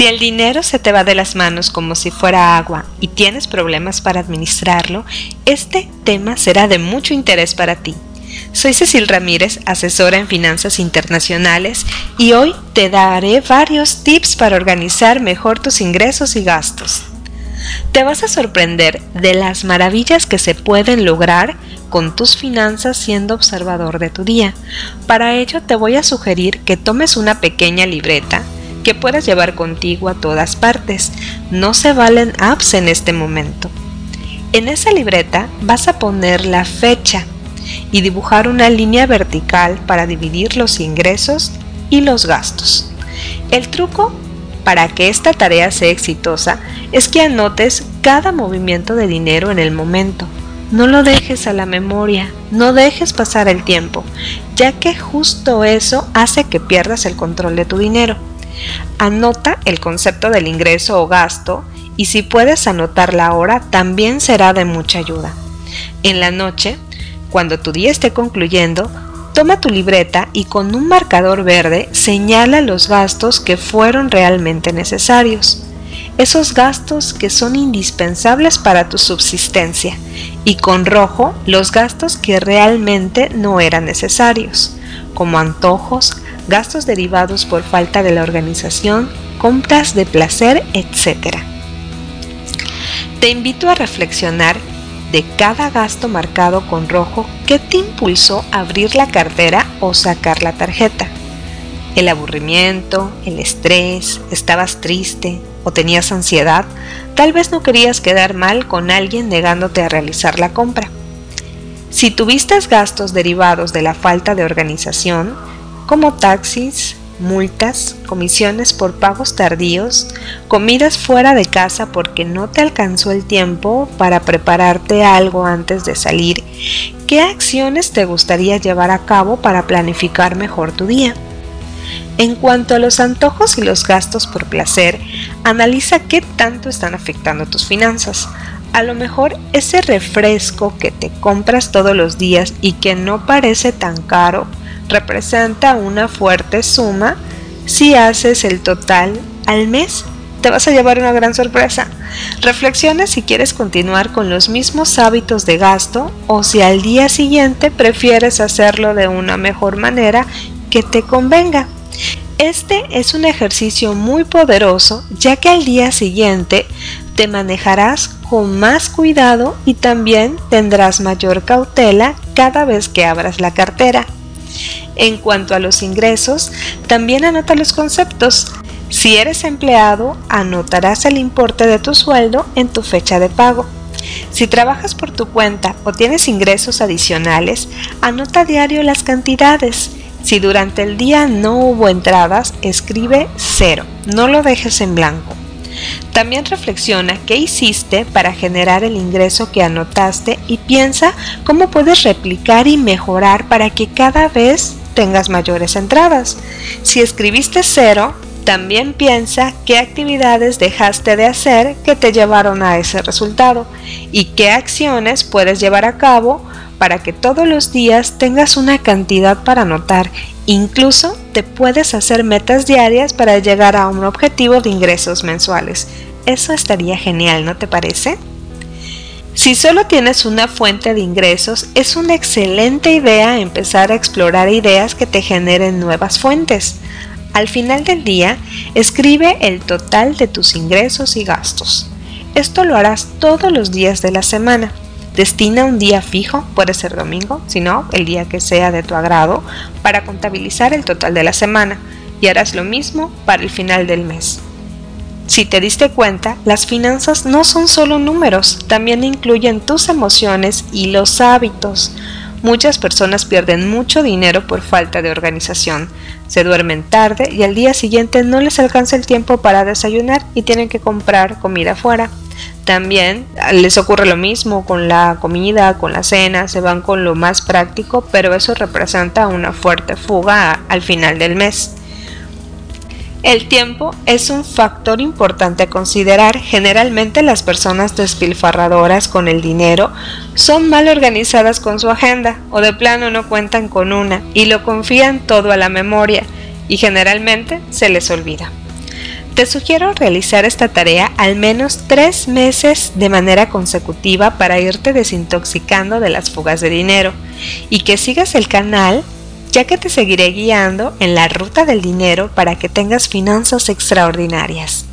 Si el dinero se te va de las manos como si fuera agua y tienes problemas para administrarlo, este tema será de mucho interés para ti. Soy Cecil Ramírez, asesora en finanzas internacionales, y hoy te daré varios tips para organizar mejor tus ingresos y gastos. Te vas a sorprender de las maravillas que se pueden lograr con tus finanzas siendo observador de tu día. Para ello te voy a sugerir que tomes una pequeña libreta que puedas llevar contigo a todas partes. No se valen apps en este momento. En esa libreta vas a poner la fecha y dibujar una línea vertical para dividir los ingresos y los gastos. El truco para que esta tarea sea exitosa es que anotes cada movimiento de dinero en el momento. No lo dejes a la memoria, no dejes pasar el tiempo, ya que justo eso hace que pierdas el control de tu dinero. Anota el concepto del ingreso o gasto y si puedes anotar la hora también será de mucha ayuda. En la noche, cuando tu día esté concluyendo, toma tu libreta y con un marcador verde señala los gastos que fueron realmente necesarios, esos gastos que son indispensables para tu subsistencia, y con rojo los gastos que realmente no eran necesarios, como antojos, gastos derivados por falta de la organización, compras de placer, etc. Te invito a reflexionar de cada gasto marcado con rojo ¿qué te impulsó a abrir la cartera o sacar la tarjeta. El aburrimiento, el estrés, estabas triste o tenías ansiedad, tal vez no querías quedar mal con alguien negándote a realizar la compra. Si tuviste gastos derivados de la falta de organización, como taxis, multas, comisiones por pagos tardíos, comidas fuera de casa porque no te alcanzó el tiempo para prepararte algo antes de salir, ¿qué acciones te gustaría llevar a cabo para planificar mejor tu día? En cuanto a los antojos y los gastos por placer, analiza qué tanto están afectando tus finanzas. A lo mejor ese refresco que te compras todos los días y que no parece tan caro representa una fuerte suma, si haces el total al mes, te vas a llevar una gran sorpresa. Reflexiona si quieres continuar con los mismos hábitos de gasto o si al día siguiente prefieres hacerlo de una mejor manera que te convenga. Este es un ejercicio muy poderoso ya que al día siguiente te manejarás con más cuidado y también tendrás mayor cautela cada vez que abras la cartera. En cuanto a los ingresos, también anota los conceptos. Si eres empleado, anotarás el importe de tu sueldo en tu fecha de pago. Si trabajas por tu cuenta o tienes ingresos adicionales, anota diario las cantidades. Si durante el día no hubo entradas, escribe cero, no lo dejes en blanco. También reflexiona qué hiciste para generar el ingreso que anotaste y piensa cómo puedes replicar y mejorar para que cada vez tengas mayores entradas. Si escribiste cero, también piensa qué actividades dejaste de hacer que te llevaron a ese resultado y qué acciones puedes llevar a cabo para que todos los días tengas una cantidad para anotar. Incluso puedes hacer metas diarias para llegar a un objetivo de ingresos mensuales. Eso estaría genial, ¿no te parece? Si solo tienes una fuente de ingresos, es una excelente idea empezar a explorar ideas que te generen nuevas fuentes. Al final del día, escribe el total de tus ingresos y gastos. Esto lo harás todos los días de la semana. Destina un día fijo, puede ser domingo, si no, el día que sea de tu agrado, para contabilizar el total de la semana y harás lo mismo para el final del mes. Si te diste cuenta, las finanzas no son solo números, también incluyen tus emociones y los hábitos. Muchas personas pierden mucho dinero por falta de organización, se duermen tarde y al día siguiente no les alcanza el tiempo para desayunar y tienen que comprar comida fuera. También les ocurre lo mismo con la comida, con la cena, se van con lo más práctico, pero eso representa una fuerte fuga al final del mes. El tiempo es un factor importante a considerar. Generalmente las personas despilfarradoras con el dinero son mal organizadas con su agenda o de plano no cuentan con una y lo confían todo a la memoria y generalmente se les olvida. Te sugiero realizar esta tarea al menos tres meses de manera consecutiva para irte desintoxicando de las fugas de dinero y que sigas el canal ya que te seguiré guiando en la ruta del dinero para que tengas finanzas extraordinarias.